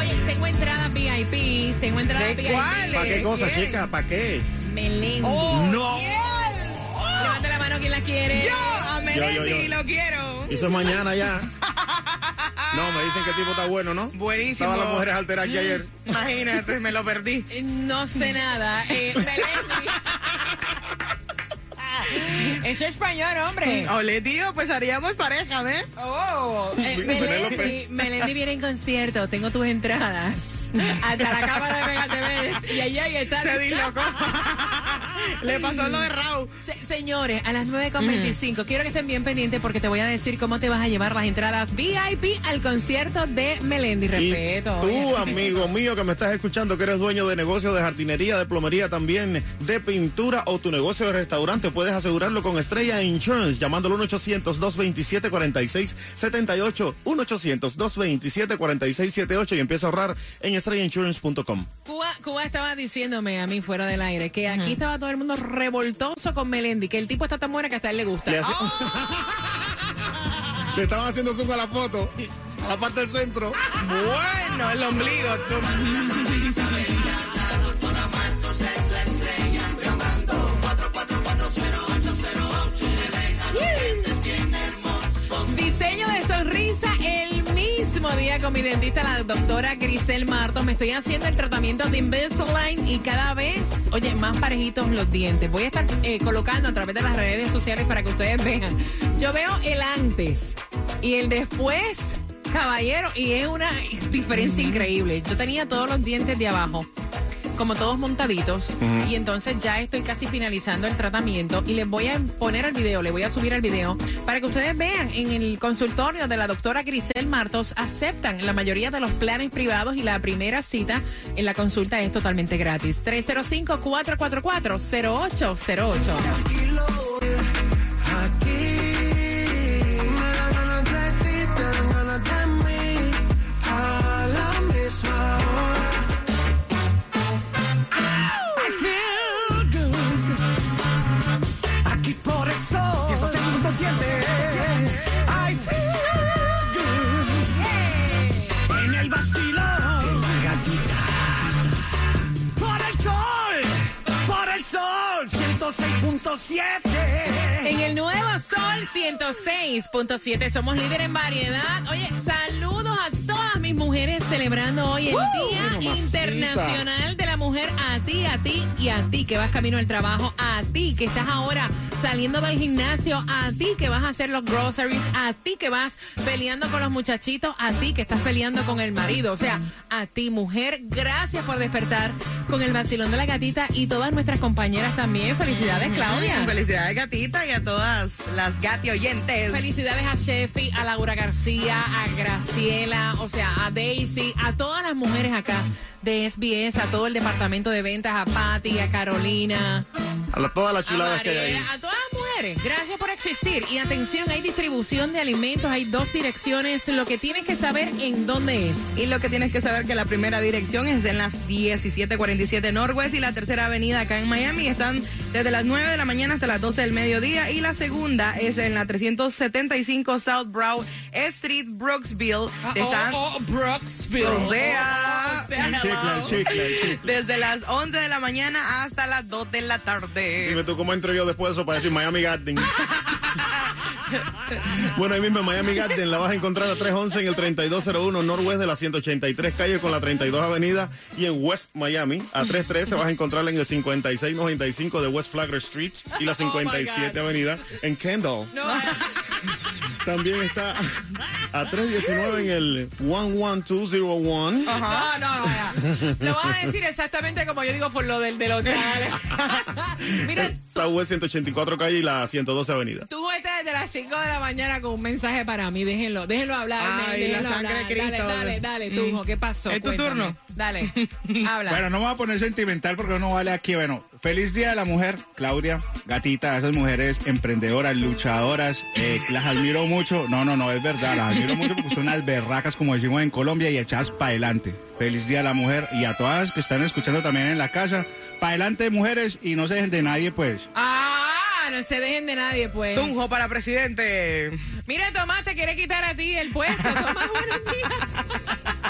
Oye, tengo entradas VIP. Tengo entradas VIP. ¿Para qué cosa, chica? ¿Para qué? Melendi. no. Levanta la mano quien la quiere. Yo, a Melendi, Yo, yo, yo. lo quiero. Eso es mañana ya. No, me dicen que el tipo está bueno, ¿no? Buenísimo. Estaban las mujeres alteradas aquí ayer. Imagínate, me lo perdí. Eh, No sé nada. Eh, Melendi. Eso es español, hombre. Ole, tío, pues haríamos pareja, ¿ves? Oh, eh, Penélope. Melendi, Melendi viene en concierto. Tengo tus entradas. Hasta la cámara de Mega TV. Y allá y está. Se dislocó. Le pasó lo de Raúl. Se- señores, a las 9.25 quiero que estén bien pendientes porque te voy a decir cómo te vas a llevar las entradas VIP al concierto de Melendi. Y Respeto. tú, oye. amigo mío, que me estás escuchando, que eres dueño de negocio de jardinería, de plomería también, de pintura o tu negocio de restaurante, puedes asegurarlo con Estrella Insurance, llamándolo 1-800-227-4678, 1-800-227-4678 y empieza a ahorrar en estrellainsurance.com. Cuba, Cuba estaba diciéndome a mí fuera del aire que aquí estaba todo el mundo revoltoso con Melendi, que el tipo está tan bueno que hasta a él le gusta. Le, hace- Le estaban haciendo zoom a la foto, a la parte del centro. Bueno, el ombligo. tú. Con mi dentista, la doctora Grisel Martos. Me estoy haciendo el tratamiento de Invisalign y cada vez, oye, más parejitos los dientes. Voy a estar eh, colocando a través de las redes sociales para que ustedes vean. Yo veo el antes y el después, caballero, y es una diferencia increíble. Yo tenía todos los dientes de abajo como todos montaditos y entonces ya estoy casi finalizando el tratamiento y les voy a poner el video, le voy a subir el video para que ustedes vean en el consultorio de la doctora Grisel Martos aceptan la mayoría de los planes privados y la primera cita en la consulta es totalmente gratis. 305-444-0808. Aquí En el nuevo Sol 106.7 somos líder en variedad. Oye, saludos a todas mis mujeres celebrando hoy el Día. Internacional de la Mujer. A ti, a ti y a ti que vas camino al trabajo. A ti que estás ahora saliendo del gimnasio. A ti que vas a hacer los groceries. A ti que vas peleando con los muchachitos. A ti que estás peleando con el marido. O sea, a ti, mujer, gracias por despertar con el vacilón de la gatita y todas nuestras compañeras también. Felicidades, Claudia. Felicidades, gatita, y a todas las gati oyentes. Felicidades a Sheffy, a Laura García, a Graciela, o sea, a Daisy, a todas las mujeres acá de SBS, a todo el departamento de ventas, a Patty, a Carolina, A la- todas las a chuladas que hay ahí. A todas las mujeres. Gracias por existir. Y atención, hay distribución de alimentos, hay dos direcciones. Lo que tienes que saber en dónde es. Y lo que tienes que saber que la primera dirección es en las 1747 Northwest y la tercera avenida acá en Miami. Están desde las 9 de la mañana hasta las 12 del mediodía. Y la segunda es en la 375 South Brow Street, Brooksville. Están, Brooksville. o sea, El chicle, el chicle, el chicle. desde las 11 de la mañana hasta las 2 de la tarde. Dime tú cómo entro yo después de eso para decir Miami Garden. Bueno, ahí mismo en Miami Garden la vas a encontrar a 311 en el 3201 Norwest de la 183 calle con la 32 Avenida y en West Miami a 313 vas a encontrarla en el 5695 de West Flagler Street y la 57 Avenida en Kendall. También está a 319 en el 11201. No, no, no. ya. Lo vas a decir exactamente como yo digo por lo del del hotel. Mira, Southwest 184 calle y la 112 Avenida. tú estás desde las 5 de la mañana con un mensaje para mí. Déjenlo, déjenlo hablar. Ay, déjenlo la sangre hablar. de Cristo. Dale, dale, dale, tú, ¿qué pasó? ¿Es tu Cuéntame. turno? Dale, habla. Bueno, no me voy a poner sentimental porque no vale aquí. Bueno, feliz día de la mujer, Claudia, gatita, esas mujeres emprendedoras, luchadoras, eh, las admiro mucho. No, no, no, es verdad, las admiro mucho porque son unas berracas, como decimos en Colombia, y echadas para adelante. Feliz día a la mujer y a todas que están escuchando también en la casa. Para adelante, mujeres, y no se dejen de nadie, pues. Ah, no se dejen de nadie, pues. Tunjo para presidente. Mira, Tomás, te quiere quitar a ti el puesto. Tomás, buenos días.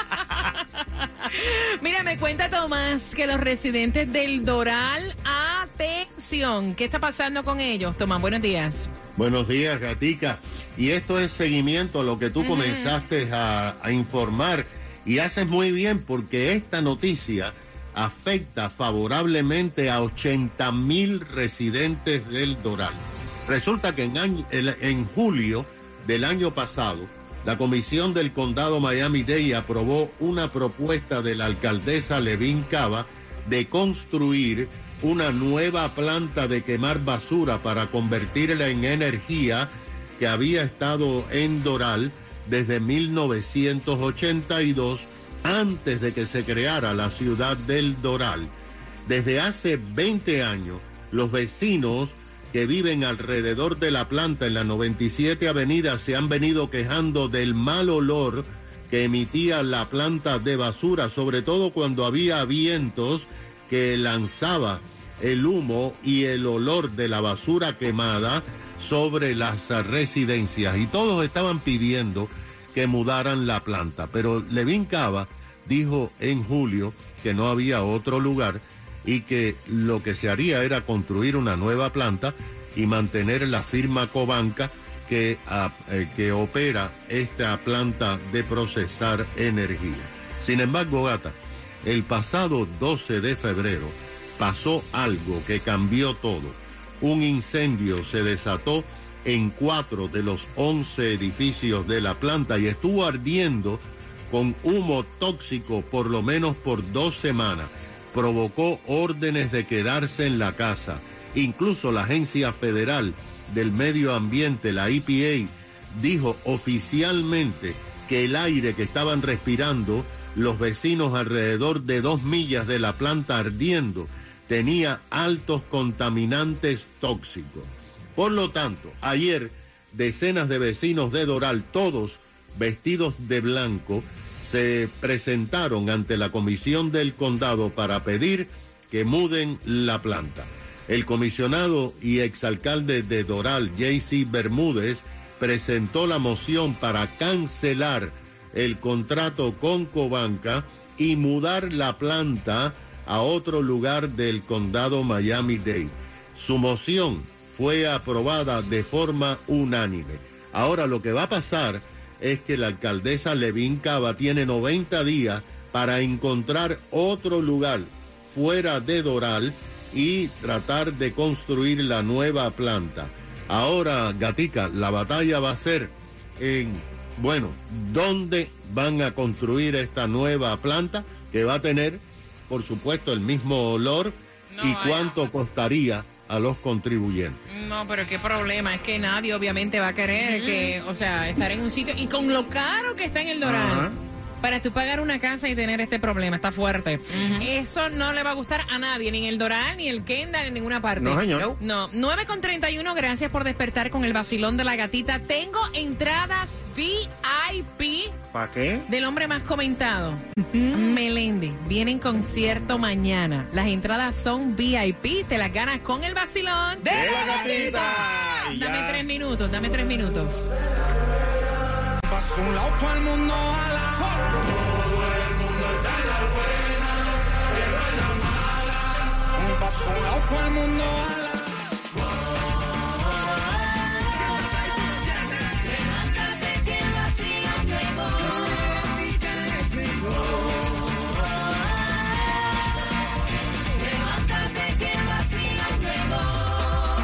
Mira, me cuenta Tomás que los residentes del Doral, atención, ¿qué está pasando con ellos? Tomás, buenos días. Buenos días, Gatica. Y esto es seguimiento a lo que tú comenzaste a, a informar. Y haces muy bien porque esta noticia afecta favorablemente a 80 mil residentes del Doral. Resulta que en, año- el- en julio del año pasado, la Comisión del Condado Miami-Dade aprobó una propuesta de la alcaldesa Levin Cava de construir una nueva planta de quemar basura para convertirla en energía que había estado en Doral desde 1982, antes de que se creara la ciudad del Doral. Desde hace 20 años, los vecinos que viven alrededor de la planta en la 97 Avenida se han venido quejando del mal olor que emitía la planta de basura, sobre todo cuando había vientos que lanzaba el humo y el olor de la basura quemada sobre las residencias. Y todos estaban pidiendo que mudaran la planta. Pero Levin Cava dijo en julio que no había otro lugar y que lo que se haría era construir una nueva planta y mantener la firma Cobanca que, eh, que opera esta planta de procesar energía. Sin embargo, gata, el pasado 12 de febrero pasó algo que cambió todo. Un incendio se desató en cuatro de los 11 edificios de la planta y estuvo ardiendo con humo tóxico por lo menos por dos semanas. Provocó órdenes de quedarse en la casa. Incluso la Agencia Federal del Medio Ambiente, la EPA, dijo oficialmente que el aire que estaban respirando los vecinos alrededor de dos millas de la planta ardiendo tenía altos contaminantes tóxicos. Por lo tanto, ayer decenas de vecinos de Doral, todos vestidos de blanco, se presentaron ante la comisión del condado para pedir que muden la planta. El comisionado y exalcalde de Doral, J.C. Bermúdez, presentó la moción para cancelar el contrato con Cobanca y mudar la planta a otro lugar del condado Miami-Dade. Su moción fue aprobada de forma unánime. Ahora lo que va a pasar es que la alcaldesa Levin Cava tiene 90 días para encontrar otro lugar fuera de Doral y tratar de construir la nueva planta. Ahora, Gatica, la batalla va a ser en, bueno, ¿dónde van a construir esta nueva planta que va a tener, por supuesto, el mismo olor No, y cuánto costaría a los contribuyentes? No, pero qué problema, es que nadie obviamente va a querer que, o sea, estar en un sitio y con lo caro que está en el Doral. Ajá. Para tú pagar una casa y tener este problema, está fuerte. Eso no le va a gustar a nadie, ni en el Doral, ni el Kendall, en ninguna parte. No, señor. No, 9 con 31, gracias por despertar con el vacilón de la gatita. Tengo entradas VIP ¿Para qué? del hombre más comentado. Meléndez, viene en concierto mañana. Las entradas son VIP, te las ganas con el vacilón de la gatita. Dame tres minutos, dame tres minutos. Un loco al mundo a la Todo el mundo está en la buena, pero en la mala. Un, un loco al mundo a la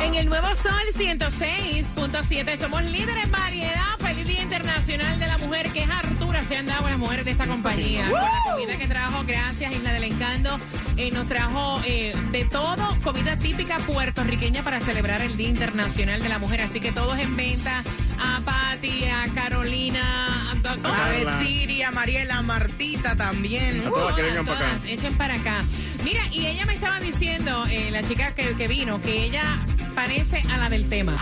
En el nuevo Sol 106.7 somos líderes en variedad Internacional de la Mujer. Que Artura se han dado las mujeres de esta compañía. Con la comida que trajo, gracias, Isla del Encanto. eh, nos trajo eh, de todo, comida típica puertorriqueña para celebrar el Día Internacional de la Mujer. Así que todos en venta. A Patti, a Carolina, a, a- A Carla. ver, Siri, a Mariela, a Martita también. A todas que Todas, vengan para acá. todas, Echen para acá. Mira, y ella me estaba diciendo, eh, la chica que, que vino, que ella parece a la del tema.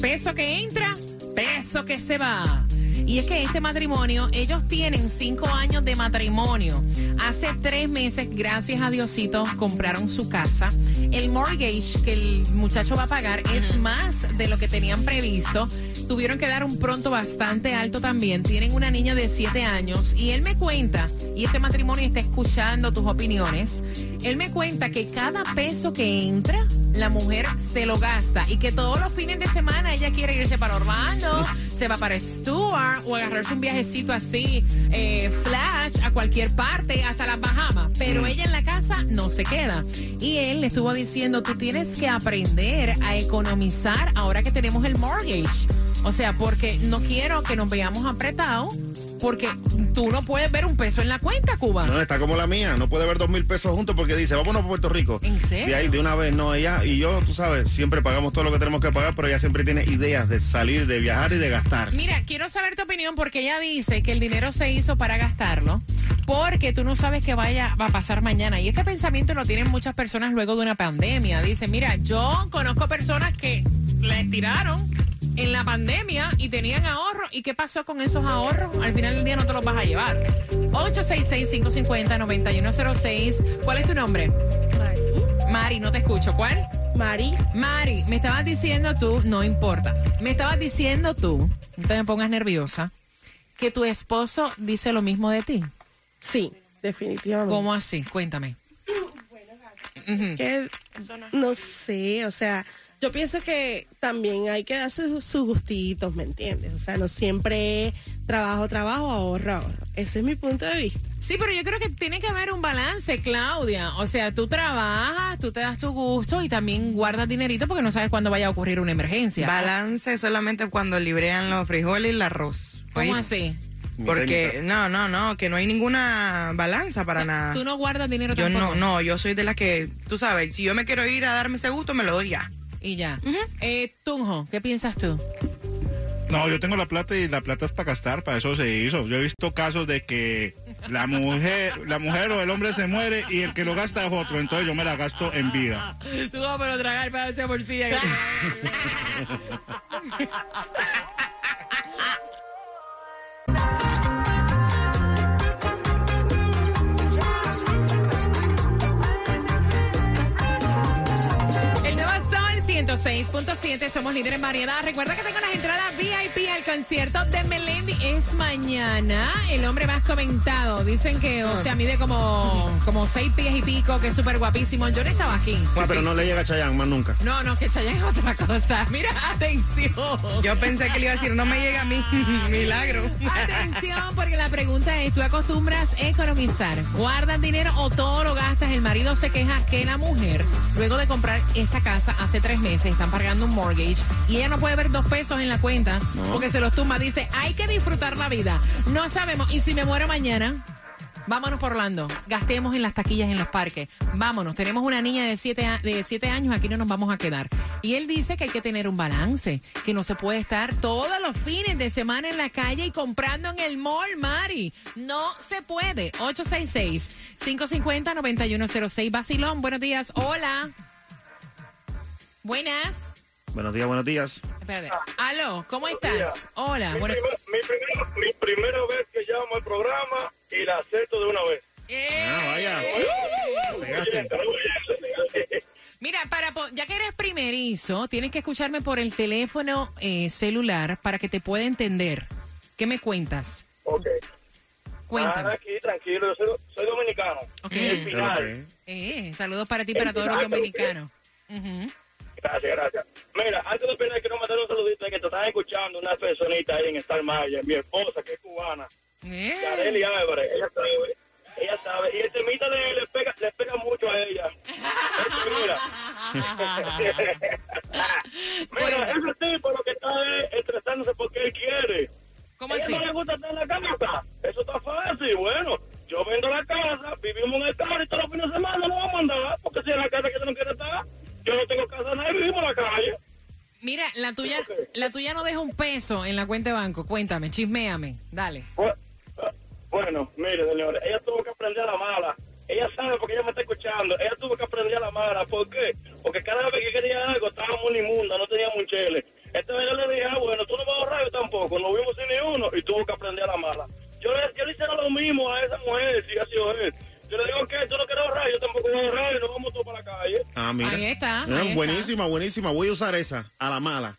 Peso que entra, peso que se va. Y es que este matrimonio, ellos tienen cinco años de matrimonio. Hace tres meses, gracias a Diosito, compraron su casa. El mortgage que el muchacho va a pagar es más de lo que tenían previsto. Tuvieron que dar un pronto bastante alto también. Tienen una niña de siete años. Y él me cuenta, y este matrimonio está escuchando tus opiniones. Él me cuenta que cada peso que entra, la mujer se lo gasta. Y que todos los fines de semana ella quiere irse para Orlando, se va para Stuart o agarrarse un viajecito así, eh, flash, a cualquier parte, hasta las Bahamas. Pero ella en la casa no se queda. Y él le estuvo diciendo, tú tienes que aprender a economizar ahora que tenemos el mortgage. O sea, porque no quiero que nos veamos apretados, porque tú no puedes ver un peso en la cuenta, Cuba. No, está como la mía, no puede ver dos mil pesos juntos porque dice, vámonos a Puerto Rico. ¿En serio? De ahí, de una vez, no, ella y yo, tú sabes, siempre pagamos todo lo que tenemos que pagar, pero ella siempre tiene ideas de salir, de viajar y de gastar. Mira, quiero saber tu opinión porque ella dice que el dinero se hizo para gastarlo porque tú no sabes qué vaya va a pasar mañana. Y este pensamiento lo tienen muchas personas luego de una pandemia. Dice, mira, yo conozco personas que les tiraron en la pandemia y tenían ahorro. ¿Y qué pasó con esos ahorros? Al final del día no te los vas a llevar. 866-550-9106. ¿Cuál es tu nombre? Mari, no te escucho. ¿Cuál? Mari, Mari, me estabas diciendo tú, no importa, me estabas diciendo tú, no te me pongas nerviosa, que tu esposo dice lo mismo de ti. sí, definitivamente. ¿Cómo así? Cuéntame. Que, no sé, o sea, yo pienso que también hay que darse sus, sus gustitos, ¿me entiendes? O sea, no siempre trabajo, trabajo, ahorro, ahorro. Ese es mi punto de vista. Sí, pero yo creo que tiene que haber un balance, Claudia. O sea, tú trabajas, tú te das tu gusto y también guardas dinerito porque no sabes cuándo vaya a ocurrir una emergencia. Balance solamente cuando librean los frijoles y el arroz. ¿Cómo así? Porque, no, no, no, que no hay ninguna balanza para nada. Tú no guardas dinero Yo tampoco. no, no, yo soy de las que, tú sabes, si yo me quiero ir a darme ese gusto, me lo doy ya. Y ya. eh, Tunjo, ¿qué piensas tú? No, yo tengo la plata y la plata es para gastar, para eso se hizo. Yo he visto casos de que la mujer, la mujer o el hombre se muere y el que lo gasta es otro, entonces yo me la gasto en vida. Tú vas a tragar para esa bolsilla. 106.7, somos líderes en variedad. Recuerda que tengo las entradas VIP al concierto de Melendi. Es mañana. El hombre más comentado. Dicen que, o sea, mide como, como seis pies y pico, que es súper guapísimo. Yo no estaba aquí. Ah, pero no le llega a Chayanne más nunca. No, no, que Chayanne es otra cosa. Mira, atención. Yo pensé que le iba a decir, no me llega a mí, milagro. Atención, porque la pregunta es, ¿tú acostumbras economizar? ¿Guardas dinero o todo lo gastas? El marido se queja que la mujer, luego de comprar esta casa hace tres meses, están pagando un mortgage y ella no puede ver dos pesos en la cuenta porque se los tumba. Dice, hay que disfrutar la vida. No sabemos, ¿y si me muero mañana? Vámonos por Orlando, gastemos en las taquillas en los parques. Vámonos, tenemos una niña de siete, de siete años, aquí no nos vamos a quedar. Y él dice que hay que tener un balance, que no se puede estar todos los fines de semana en la calle y comprando en el mall, Mari. No se puede. 866-550-9106. Basilón, buenos días. Hola. Buenas. Buenos días, buenos días. Espérate. Aló, ¿cómo estás? Hola. Mi, Bueno, primer- mi primera, mi primera vez que llamo al programa y la acepto de una vez. Ah, vaya. ¡Eh! Pegaste. Mira, para ya que eres primerizo, tienes que escucharme por el teléfono eh, celular para que te pueda entender. ¿Qué me cuentas? Ok. Cuéntame. Nada, aquí, tranquilo, yo soy, soy dominicano. Ok. Eh, saludos para ti y para todos los dominicanos. Ujú. Gracias, gracias. Mira, antes de empezar, quiero mandar un saludito que te están escuchando una personita ahí en Star Maya, mi esposa, que es cubana, Eh. Yareli Álvarez. Ella sabe, ella sabe. Y el temita de él le pega, le pega mucho a ella. Mira. Mira, ese tipo lo que está es estresándose porque él quiere. ¿Cómo así? no le gusta estar en la casa. Eso está fácil. Bueno, yo vendo la casa, vivimos en el carro y todos los fines de semana lo vamos a mandar. Porque si en la casa que no quiero estar, yo no tengo casa nadie, vivimos en la calle. Mira, la tuya, la tuya no deja un peso en la cuenta de banco. Cuéntame, chisméame. Dale. Eh, Bueno, mire, señores, ella tuvo que aprender a la mala. Ella sabe porque ella me está escuchando. Ella tuvo que aprender a la mala. ¿Por qué? Porque cada vez que quería algo estaba muy inmunda, no tenía un chele. Esta vez yo le dije, ah, bueno, tú no vas a ahorrar, yo tampoco. No vimos sin ni uno y tuvo que aprender a la mala. Yo le, yo le hiciera lo mismo a esa mujer, si ha sido él. Yo le digo, ¿qué? Tú no quieres ahorrar, yo tampoco voy a ahorrar y nos vamos todos para la calle. Ah, mira. Ahí está, Ah, ahí está. buenísima, buenísima. Voy a usar esa, a la mala.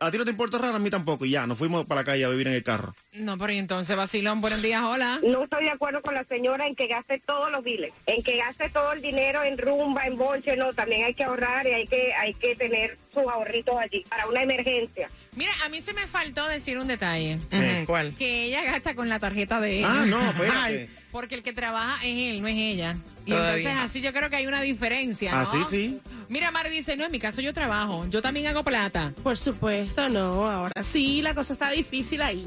A ti no te importa rara, a mí tampoco. Y ya, nos fuimos para la calle a vivir en el carro. No, pero y entonces, vacilón, buenos días, hola. No estoy de acuerdo con la señora en que gaste todos los biles, en que gaste todo el dinero en rumba, en bonche, no, también hay que ahorrar y hay que, hay que tener sus ahorritos allí para una emergencia. Mira, a mí se me faltó decir un detalle. ¿Cuál? Que ella gasta con la tarjeta de él. Ah, no, espérate. Porque el que trabaja es él, no es ella. Y Todavía. entonces así yo creo que hay una diferencia, ¿no? Así sí. Mira, Mari dice, no, en mi caso yo trabajo. Yo también hago plata. Por supuesto, no. Ahora sí, la cosa está difícil ahí.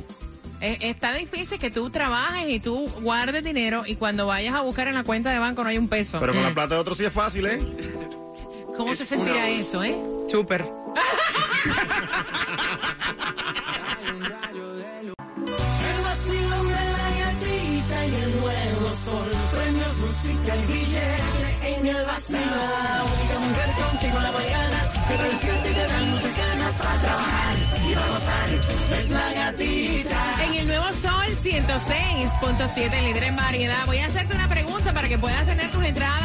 Está difícil que tú trabajes y tú guardes dinero y cuando vayas a buscar en la cuenta de banco no hay un peso. Pero con la plata de otro sí es fácil, ¿eh? ¿Cómo se sentirá eso, eh? Súper. El vacilón de la gatita y el nuevo sol. Premios, música y billete en el vacilón. La única mujer contigo la mañana. Que te despierta y te dan muchas ganas para trabajar y para gozar. Es la gatita. En el nuevo Sol 106.7, líder en variedad. Voy a hacerte una pregunta para que puedas tener tus entradas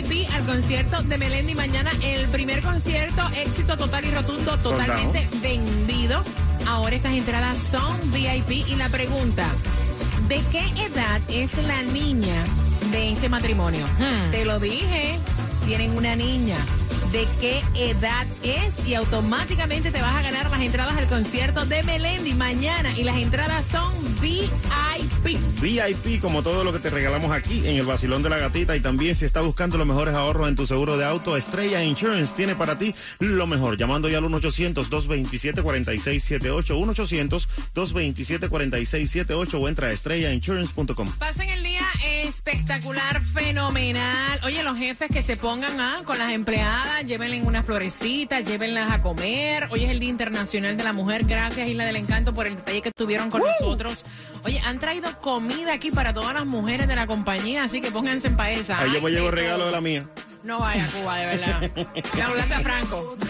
VIP al concierto de Melendi mañana. El primer concierto, éxito total y rotundo, totalmente vendido. Ahora estas entradas son VIP. Y la pregunta, ¿de qué edad es la niña de este matrimonio? Te lo dije, tienen una niña. ¿De qué edad es? Y automáticamente te vas a ganar las entradas al concierto de Melendi mañana. Y las entradas son VIP. VIP, como todo lo que te regalamos aquí en el Basilón de la Gatita. Y también si estás buscando los mejores ahorros en tu seguro de auto, Estrella Insurance tiene para ti lo mejor. Llamando ya al 1-800-227-4678. 1-800-227-4678 o entra a estrellainsurance.com. Pasen el día espectacular, fenomenal. Oye, los jefes que se pongan ah, con las empleadas, llévenle unas florecitas, llévenlas a comer. Hoy es el Día Internacional de la Mujer. Gracias, Isla del Encanto, por el detalle que tuvieron con nosotros. Oye, han traído comida aquí para todas las mujeres de la compañía, así que pónganse en paesa. Yo me llevo regalo de la mía. No vaya a Cuba, de verdad. Me hablaste a Franco.